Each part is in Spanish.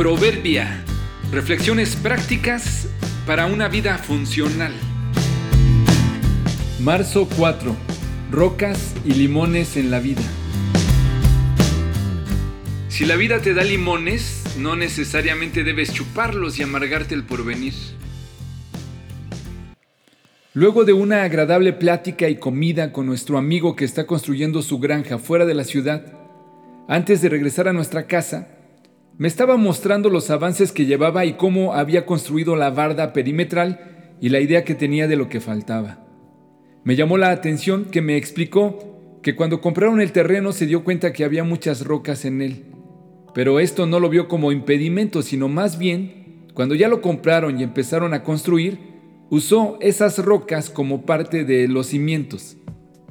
Proverbia. Reflexiones prácticas para una vida funcional. Marzo 4. Rocas y limones en la vida. Si la vida te da limones, no necesariamente debes chuparlos y amargarte el porvenir. Luego de una agradable plática y comida con nuestro amigo que está construyendo su granja fuera de la ciudad, antes de regresar a nuestra casa, me estaba mostrando los avances que llevaba y cómo había construido la barda perimetral y la idea que tenía de lo que faltaba. Me llamó la atención que me explicó que cuando compraron el terreno se dio cuenta que había muchas rocas en él, pero esto no lo vio como impedimento, sino más bien, cuando ya lo compraron y empezaron a construir, usó esas rocas como parte de los cimientos.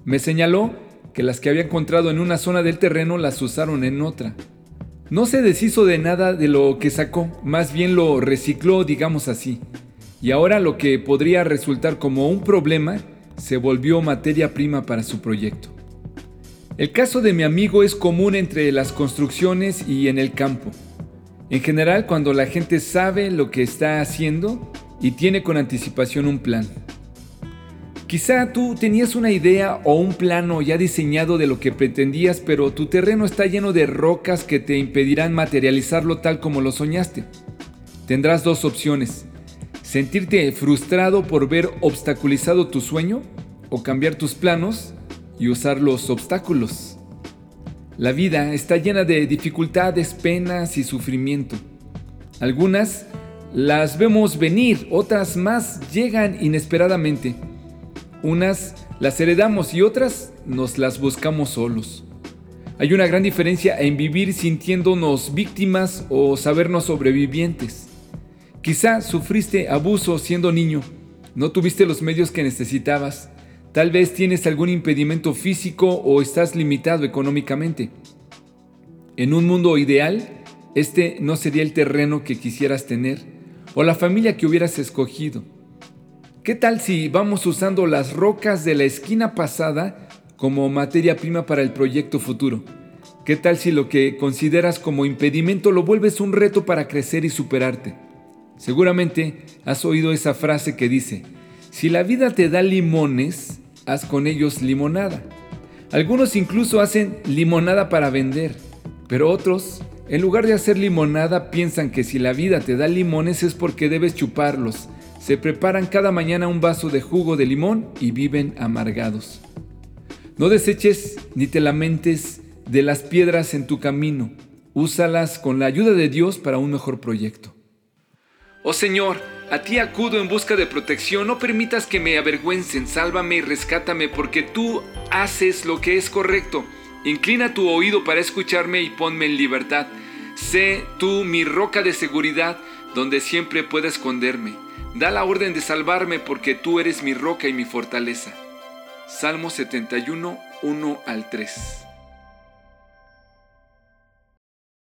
Me señaló que las que había encontrado en una zona del terreno las usaron en otra. No se deshizo de nada de lo que sacó, más bien lo recicló, digamos así. Y ahora lo que podría resultar como un problema se volvió materia prima para su proyecto. El caso de mi amigo es común entre las construcciones y en el campo. En general, cuando la gente sabe lo que está haciendo y tiene con anticipación un plan. Quizá tú tenías una idea o un plano ya diseñado de lo que pretendías, pero tu terreno está lleno de rocas que te impedirán materializarlo tal como lo soñaste. Tendrás dos opciones. Sentirte frustrado por ver obstaculizado tu sueño o cambiar tus planos y usar los obstáculos. La vida está llena de dificultades, penas y sufrimiento. Algunas las vemos venir, otras más llegan inesperadamente. Unas las heredamos y otras nos las buscamos solos. Hay una gran diferencia en vivir sintiéndonos víctimas o sabernos sobrevivientes. Quizá sufriste abuso siendo niño, no tuviste los medios que necesitabas, tal vez tienes algún impedimento físico o estás limitado económicamente. En un mundo ideal, este no sería el terreno que quisieras tener o la familia que hubieras escogido. ¿Qué tal si vamos usando las rocas de la esquina pasada como materia prima para el proyecto futuro? ¿Qué tal si lo que consideras como impedimento lo vuelves un reto para crecer y superarte? Seguramente has oído esa frase que dice, si la vida te da limones, haz con ellos limonada. Algunos incluso hacen limonada para vender, pero otros, en lugar de hacer limonada, piensan que si la vida te da limones es porque debes chuparlos se preparan cada mañana un vaso de jugo de limón y viven amargados. No deseches ni te lamentes de las piedras en tu camino. Úsalas con la ayuda de Dios para un mejor proyecto. Oh Señor, a ti acudo en busca de protección. No permitas que me avergüencen. Sálvame y rescátame porque tú haces lo que es correcto. Inclina tu oído para escucharme y ponme en libertad. Sé tú mi roca de seguridad donde siempre pueda esconderme. Da la orden de salvarme porque tú eres mi roca y mi fortaleza. Salmo 71, 1 al 3.